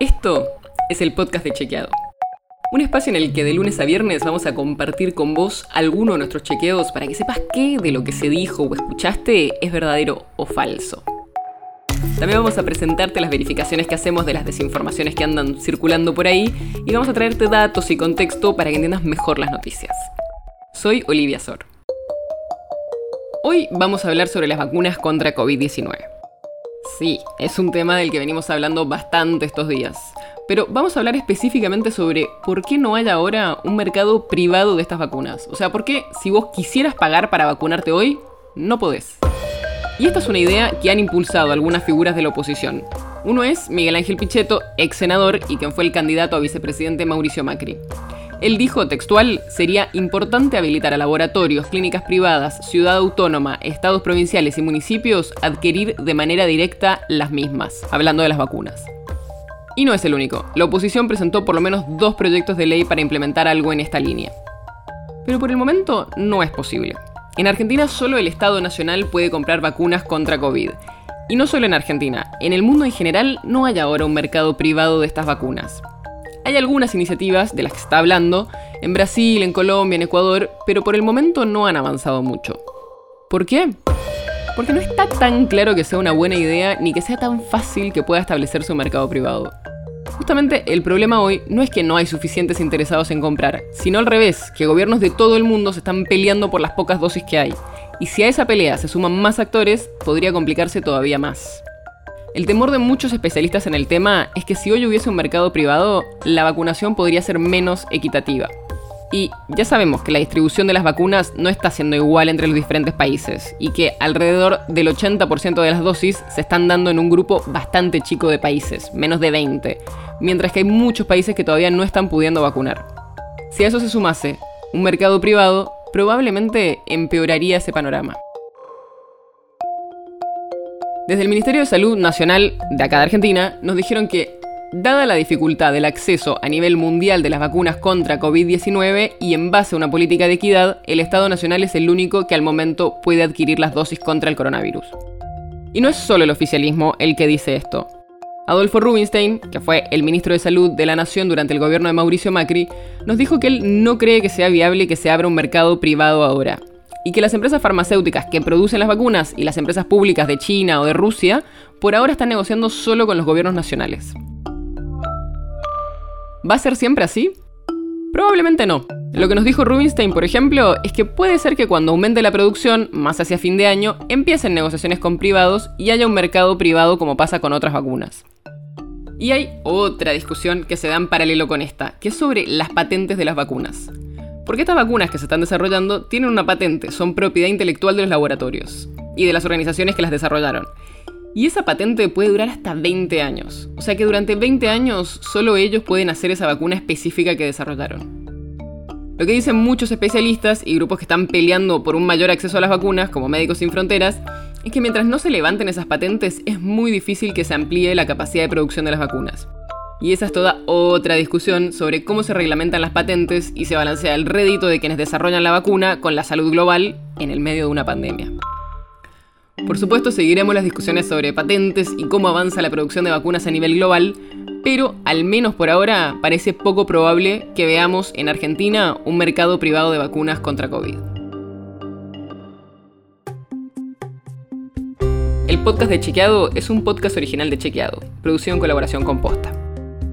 Esto es el podcast de Chequeado. Un espacio en el que de lunes a viernes vamos a compartir con vos alguno de nuestros chequeos para que sepas qué de lo que se dijo o escuchaste es verdadero o falso. También vamos a presentarte las verificaciones que hacemos de las desinformaciones que andan circulando por ahí y vamos a traerte datos y contexto para que entiendas mejor las noticias. Soy Olivia Sor. Hoy vamos a hablar sobre las vacunas contra COVID-19. Sí, es un tema del que venimos hablando bastante estos días. Pero vamos a hablar específicamente sobre por qué no hay ahora un mercado privado de estas vacunas. O sea, por qué si vos quisieras pagar para vacunarte hoy, no podés. Y esta es una idea que han impulsado algunas figuras de la oposición. Uno es Miguel Ángel Pichetto, ex senador y quien fue el candidato a vicepresidente Mauricio Macri. Él dijo textual, sería importante habilitar a laboratorios, clínicas privadas, ciudad autónoma, estados provinciales y municipios adquirir de manera directa las mismas, hablando de las vacunas. Y no es el único. La oposición presentó por lo menos dos proyectos de ley para implementar algo en esta línea. Pero por el momento no es posible. En Argentina solo el Estado Nacional puede comprar vacunas contra COVID. Y no solo en Argentina, en el mundo en general no hay ahora un mercado privado de estas vacunas. Hay algunas iniciativas de las que está hablando, en Brasil, en Colombia, en Ecuador, pero por el momento no han avanzado mucho. ¿Por qué? Porque no está tan claro que sea una buena idea ni que sea tan fácil que pueda establecerse un mercado privado. Justamente el problema hoy no es que no hay suficientes interesados en comprar, sino al revés, que gobiernos de todo el mundo se están peleando por las pocas dosis que hay. Y si a esa pelea se suman más actores, podría complicarse todavía más. El temor de muchos especialistas en el tema es que si hoy hubiese un mercado privado, la vacunación podría ser menos equitativa. Y ya sabemos que la distribución de las vacunas no está siendo igual entre los diferentes países y que alrededor del 80% de las dosis se están dando en un grupo bastante chico de países, menos de 20, mientras que hay muchos países que todavía no están pudiendo vacunar. Si a eso se sumase un mercado privado, probablemente empeoraría ese panorama. Desde el Ministerio de Salud Nacional de acá de Argentina nos dijeron que, dada la dificultad del acceso a nivel mundial de las vacunas contra COVID-19 y en base a una política de equidad, el Estado Nacional es el único que al momento puede adquirir las dosis contra el coronavirus. Y no es solo el oficialismo el que dice esto. Adolfo Rubinstein, que fue el ministro de Salud de la Nación durante el gobierno de Mauricio Macri, nos dijo que él no cree que sea viable que se abra un mercado privado ahora, y que las empresas farmacéuticas que producen las vacunas y las empresas públicas de China o de Rusia por ahora están negociando solo con los gobiernos nacionales. ¿Va a ser siempre así? Probablemente no. Lo que nos dijo Rubinstein, por ejemplo, es que puede ser que cuando aumente la producción, más hacia fin de año, empiecen negociaciones con privados y haya un mercado privado como pasa con otras vacunas. Y hay otra discusión que se da en paralelo con esta, que es sobre las patentes de las vacunas. Porque estas vacunas que se están desarrollando tienen una patente, son propiedad intelectual de los laboratorios y de las organizaciones que las desarrollaron. Y esa patente puede durar hasta 20 años. O sea que durante 20 años solo ellos pueden hacer esa vacuna específica que desarrollaron. Lo que dicen muchos especialistas y grupos que están peleando por un mayor acceso a las vacunas, como Médicos Sin Fronteras, es que mientras no se levanten esas patentes es muy difícil que se amplíe la capacidad de producción de las vacunas. Y esa es toda otra discusión sobre cómo se reglamentan las patentes y se balancea el rédito de quienes desarrollan la vacuna con la salud global en el medio de una pandemia. Por supuesto, seguiremos las discusiones sobre patentes y cómo avanza la producción de vacunas a nivel global, pero al menos por ahora parece poco probable que veamos en Argentina un mercado privado de vacunas contra COVID. El podcast de Chequeado es un podcast original de Chequeado, producido en colaboración con Posta.